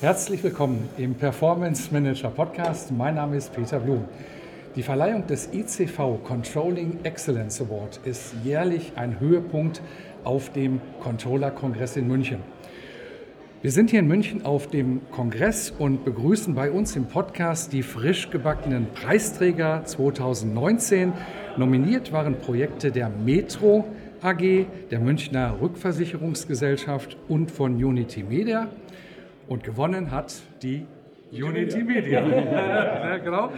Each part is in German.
Herzlich willkommen im Performance Manager Podcast. Mein Name ist Peter Blum. Die Verleihung des ICV Controlling Excellence Award ist jährlich ein Höhepunkt auf dem Controller-Kongress in München. Wir sind hier in München auf dem Kongress und begrüßen bei uns im Podcast die frisch gebackenen Preisträger 2019. Nominiert waren Projekte der Metro AG, der Münchner Rückversicherungsgesellschaft und von Unity Media. Und gewonnen hat die Unity Media. ja, genau.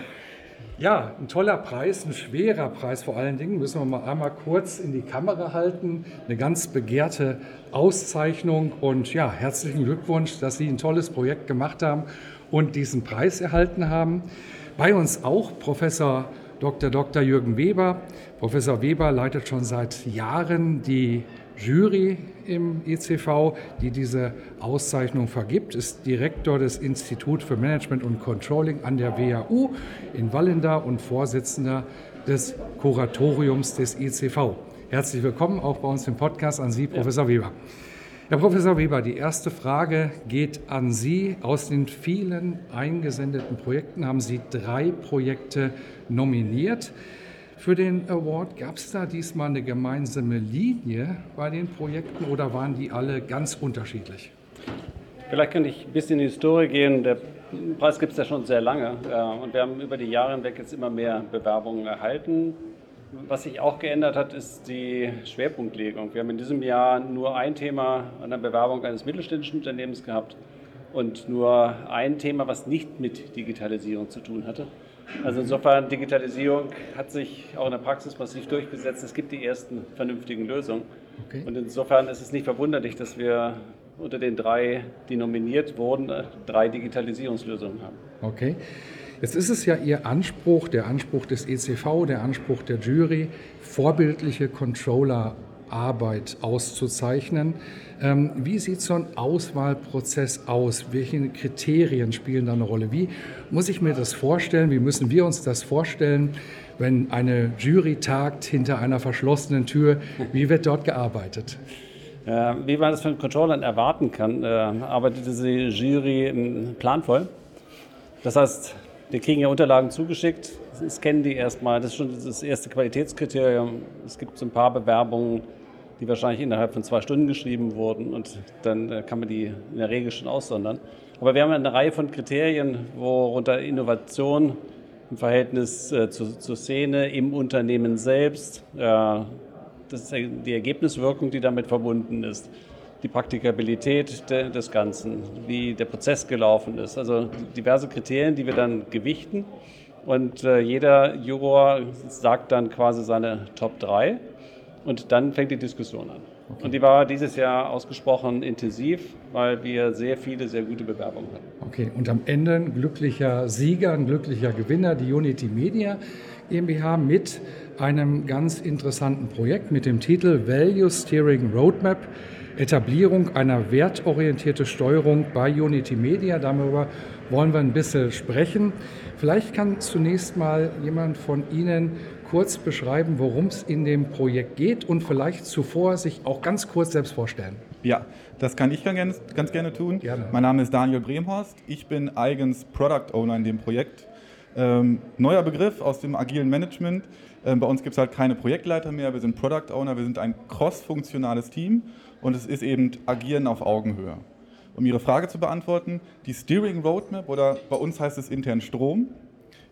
Ja, ein toller Preis, ein schwerer Preis vor allen Dingen. Müssen wir mal einmal kurz in die Kamera halten. Eine ganz begehrte Auszeichnung. Und ja, herzlichen Glückwunsch, dass Sie ein tolles Projekt gemacht haben und diesen Preis erhalten haben. Bei uns auch Professor Dr. Dr. Jürgen Weber. Professor Weber leitet schon seit Jahren die Jury im ECV, die diese Auszeichnung vergibt, ist Direktor des Instituts für Management und Controlling an der WHU in Wallender und Vorsitzender des Kuratoriums des ECV. Herzlich willkommen auch bei uns im Podcast an Sie, Professor ja. Weber. Herr Professor Weber, die erste Frage geht an Sie. Aus den vielen eingesendeten Projekten haben Sie drei Projekte nominiert. Für den Award gab es da diesmal eine gemeinsame Linie bei den Projekten oder waren die alle ganz unterschiedlich? Vielleicht könnte ich ein bisschen in die Historie gehen. Der Preis gibt es ja schon sehr lange und wir haben über die Jahre hinweg jetzt immer mehr Bewerbungen erhalten. Was sich auch geändert hat, ist die Schwerpunktlegung. Wir haben in diesem Jahr nur ein Thema an der Bewerbung eines mittelständischen Unternehmens gehabt und nur ein Thema, was nicht mit Digitalisierung zu tun hatte. Also insofern, Digitalisierung hat sich auch in der Praxis massiv durchgesetzt. Es gibt die ersten vernünftigen Lösungen. Okay. Und insofern ist es nicht verwunderlich, dass wir unter den drei, die nominiert wurden, drei Digitalisierungslösungen haben. Okay. Jetzt ist es ja Ihr Anspruch, der Anspruch des ECV, der Anspruch der Jury, vorbildliche Controller Arbeit auszuzeichnen. Ähm, wie sieht so ein Auswahlprozess aus? Welche Kriterien spielen da eine Rolle? Wie muss ich mir das vorstellen? Wie müssen wir uns das vorstellen, wenn eine Jury tagt hinter einer verschlossenen Tür? Wie wird dort gearbeitet? wie man das von Controllern erwarten kann, äh, arbeitet die Jury planvoll. Das heißt, wir kriegen ja Unterlagen zugeschickt, scannen die erstmal. Das ist schon das erste Qualitätskriterium. Es gibt so ein paar Bewerbungen, die wahrscheinlich innerhalb von zwei Stunden geschrieben wurden und dann äh, kann man die in der Regel schon aussondern. Aber wir haben eine Reihe von Kriterien, worunter Innovation im Verhältnis äh, zu, zur Szene im Unternehmen selbst, äh, das ist die Ergebniswirkung, die damit verbunden ist, die Praktikabilität de, des Ganzen, wie der Prozess gelaufen ist. Also diverse Kriterien, die wir dann gewichten. Und äh, jeder Juror sagt dann quasi seine Top 3 und dann fängt die Diskussion an. Okay. Und die war dieses Jahr ausgesprochen intensiv, weil wir sehr viele, sehr gute Bewerbungen hatten. Okay, und am Ende ein glücklicher Sieger, ein glücklicher Gewinner, die Unity Media GmbH mit einem ganz interessanten Projekt mit dem Titel Value Steering Roadmap. Etablierung einer wertorientierten Steuerung bei Unity Media. Darüber wollen wir ein bisschen sprechen. Vielleicht kann zunächst mal jemand von Ihnen kurz beschreiben, worum es in dem Projekt geht und vielleicht zuvor sich auch ganz kurz selbst vorstellen. Ja, das kann ich ganz, ganz gerne tun. Gerne. Mein Name ist Daniel Bremhorst. Ich bin eigens Product Owner in dem Projekt. Ähm, neuer Begriff aus dem agilen Management. Ähm, bei uns gibt es halt keine Projektleiter mehr. Wir sind Product Owner. Wir sind ein cross-funktionales Team und es ist eben Agieren auf Augenhöhe. Um Ihre Frage zu beantworten, die Steering Roadmap oder bei uns heißt es intern Strom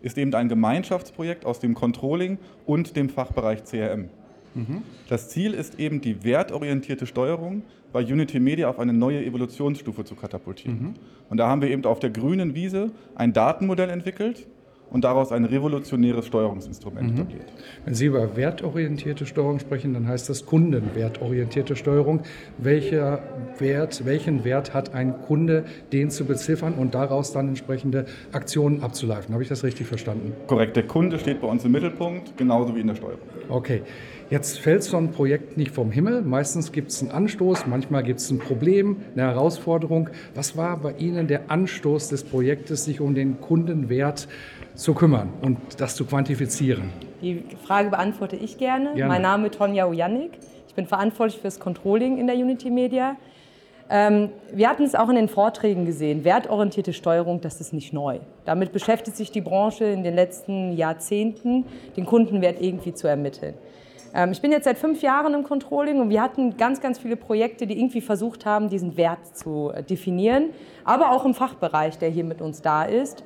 ist eben ein Gemeinschaftsprojekt aus dem Controlling und dem Fachbereich CRM. Mhm. Das Ziel ist eben die wertorientierte Steuerung bei Unity Media auf eine neue Evolutionsstufe zu katapultieren. Mhm. Und da haben wir eben auf der grünen Wiese ein Datenmodell entwickelt und daraus ein revolutionäres Steuerungsinstrument mhm. etabliert. Wenn Sie über wertorientierte Steuerung sprechen, dann heißt das kundenwertorientierte Steuerung. Welcher Wert, welchen Wert hat ein Kunde, den zu beziffern und daraus dann entsprechende Aktionen abzuleiten? Habe ich das richtig verstanden? Korrekt, der Kunde steht bei uns im Mittelpunkt, genauso wie in der Steuerung. Okay. Jetzt fällt so ein Projekt nicht vom Himmel. Meistens gibt es einen Anstoß, manchmal gibt es ein Problem, eine Herausforderung. Was war bei Ihnen der Anstoß des Projektes, sich um den Kundenwert zu kümmern und das zu quantifizieren? Die Frage beantworte ich gerne. gerne. Mein Name ist Tonja Ujanik. Ich bin verantwortlich für das Controlling in der Unity Media. Ähm, wir hatten es auch in den Vorträgen gesehen. Wertorientierte Steuerung, das ist nicht neu. Damit beschäftigt sich die Branche in den letzten Jahrzehnten, den Kundenwert irgendwie zu ermitteln. Ähm, ich bin jetzt seit fünf Jahren im Controlling und wir hatten ganz, ganz viele Projekte, die irgendwie versucht haben, diesen Wert zu äh, definieren, aber auch im Fachbereich, der hier mit uns da ist.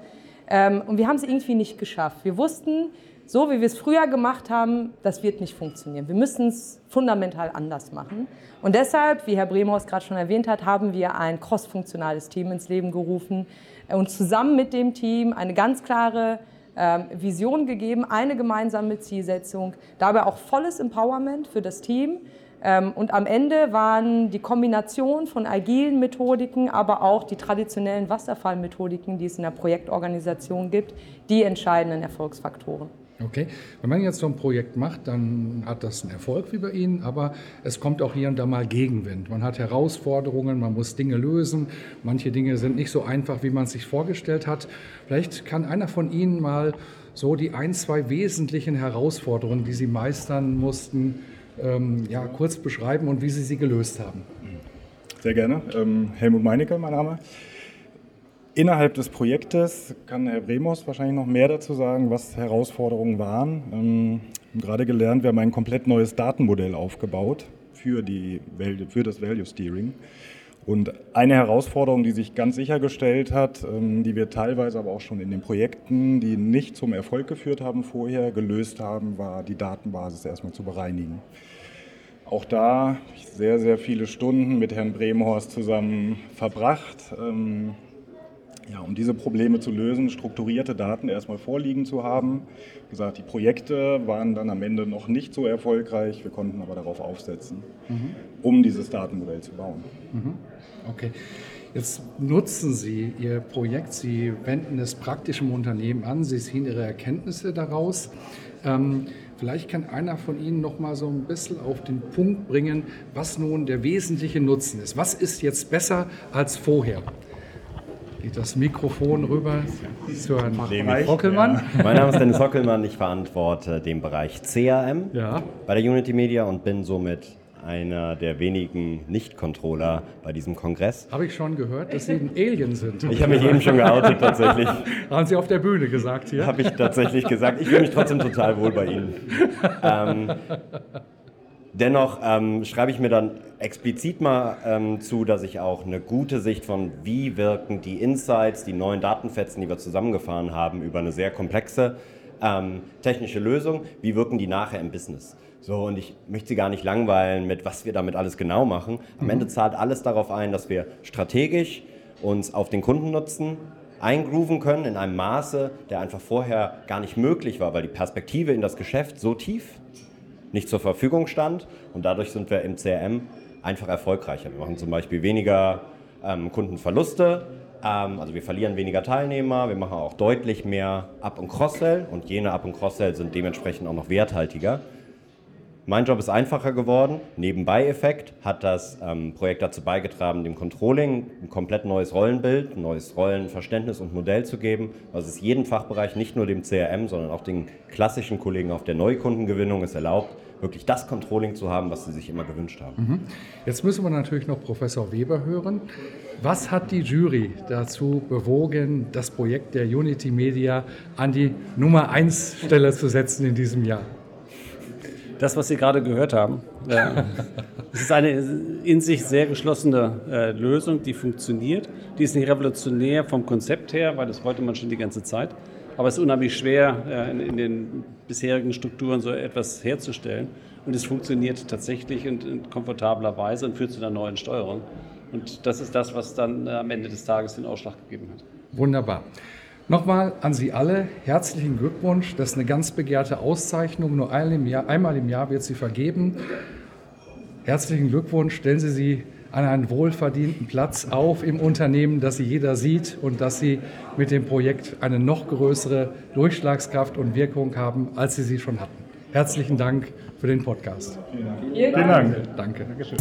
Ähm, und wir haben es irgendwie nicht geschafft. Wir wussten, so wie wir es früher gemacht haben, das wird nicht funktionieren. Wir müssen es fundamental anders machen. Und deshalb, wie Herr Bremhaus gerade schon erwähnt hat, haben wir ein crossfunktionales Team ins Leben gerufen und zusammen mit dem Team eine ganz klare Vision gegeben, eine gemeinsame Zielsetzung, dabei auch volles Empowerment für das Team. Ähm, und am Ende waren die Kombination von agilen Methodiken, aber auch die traditionellen Wasserfallmethodiken, die es in der Projektorganisation gibt, die entscheidenden Erfolgsfaktoren. Okay, wenn man jetzt so ein Projekt macht, dann hat das einen Erfolg wie bei Ihnen, aber es kommt auch hier und da mal Gegenwind. Man hat Herausforderungen, man muss Dinge lösen. Manche Dinge sind nicht so einfach, wie man es sich vorgestellt hat. Vielleicht kann einer von Ihnen mal so die ein, zwei wesentlichen Herausforderungen, die Sie meistern mussten, ähm, ja, kurz beschreiben und wie Sie sie gelöst haben. Sehr gerne. Ähm, Helmut Meinecke, mein Name. Innerhalb des Projektes kann Herr Bremos wahrscheinlich noch mehr dazu sagen, was Herausforderungen waren. Ähm, gerade gelernt, wir haben ein komplett neues Datenmodell aufgebaut für, die, für das Value Steering. Und eine Herausforderung, die sich ganz sicher gestellt hat, ähm, die wir teilweise aber auch schon in den Projekten, die nicht zum Erfolg geführt haben vorher, gelöst haben, war die Datenbasis erstmal zu bereinigen. Auch da habe ich sehr, sehr viele Stunden mit Herrn Bremhorst zusammen verbracht. Ähm, ja, um diese Probleme zu lösen, strukturierte Daten erstmal vorliegen zu haben. Wie gesagt, die Projekte waren dann am Ende noch nicht so erfolgreich, wir konnten aber darauf aufsetzen, mhm. um dieses Datenmodell zu bauen. Mhm. Okay. Jetzt nutzen Sie Ihr Projekt, Sie wenden es praktisch im Unternehmen an, Sie ziehen Ihre Erkenntnisse daraus. Ähm, vielleicht kann einer von Ihnen noch mal so ein bisschen auf den Punkt bringen, was nun der wesentliche Nutzen ist. Was ist jetzt besser als vorher? Geht das Mikrofon rüber zu Herrn Hockelmann. Ja. Mein Name ist Dennis Hockelmann, ich verantworte den Bereich CRM ja. bei der Unity Media und bin somit einer der wenigen Nicht-Controller bei diesem Kongress. Habe ich schon gehört, dass Sie ein Alien sind. Ich habe mich eben schon geoutet tatsächlich. Haben Sie auf der Bühne gesagt hier? Habe ich tatsächlich gesagt. Ich fühle mich trotzdem total wohl bei Ihnen. Ähm, Dennoch ähm, schreibe ich mir dann explizit mal ähm, zu, dass ich auch eine gute Sicht von, wie wirken die Insights, die neuen Datenfetzen, die wir zusammengefahren haben, über eine sehr komplexe ähm, technische Lösung, wie wirken die nachher im Business. So, und ich möchte Sie gar nicht langweilen mit, was wir damit alles genau machen. Am mhm. Ende zahlt alles darauf ein, dass wir strategisch uns auf den Kundennutzen eingrooven können in einem Maße, der einfach vorher gar nicht möglich war, weil die Perspektive in das Geschäft so tief nicht zur Verfügung stand. Und dadurch sind wir im CRM einfach erfolgreicher. Wir machen zum Beispiel weniger ähm, Kundenverluste, ähm, also wir verlieren weniger Teilnehmer, wir machen auch deutlich mehr Up- und Cross-Sell und jene Up- und Cross-Sell sind dementsprechend auch noch werthaltiger. Mein Job ist einfacher geworden. Nebenbei-Effekt hat das ähm, Projekt dazu beigetragen, dem Controlling ein komplett neues Rollenbild, ein neues Rollenverständnis und Modell zu geben, was es jedem Fachbereich, nicht nur dem CRM, sondern auch den klassischen Kollegen auf der Neukundengewinnung es erlaubt, wirklich das Controlling zu haben, was sie sich immer gewünscht haben. Mhm. Jetzt müssen wir natürlich noch Professor Weber hören. Was hat die Jury dazu bewogen, das Projekt der Unity Media an die Nummer 1 Stelle zu setzen in diesem Jahr? Das, was Sie gerade gehört haben, äh, es ist eine in sich sehr geschlossene äh, Lösung, die funktioniert. Die ist nicht revolutionär vom Konzept her, weil das wollte man schon die ganze Zeit. Aber es ist unheimlich schwer, äh, in, den bisherigen Strukturen so etwas herzustellen. Und es funktioniert tatsächlich in komfortabler Weise und führt zu einer neuen Steuerung. Und das ist das, was dann äh, am Ende des Tages den Ausschlag gegeben hat. Wunderbar. Nochmal an Sie alle herzlichen Glückwunsch. Das ist eine ganz begehrte Auszeichnung. Nur einmal im Jahr wird sie vergeben. Herzlichen Glückwunsch. Stellen Sie sie an einen wohlverdienten Platz auf im Unternehmen, dass sie jeder sieht und dass sie mit dem Projekt eine noch größere Durchschlagskraft und Wirkung haben, als sie sie schon hatten. Herzlichen Dank für den Podcast. Vielen Dank. Vielen Dank. Danke. Dankeschön.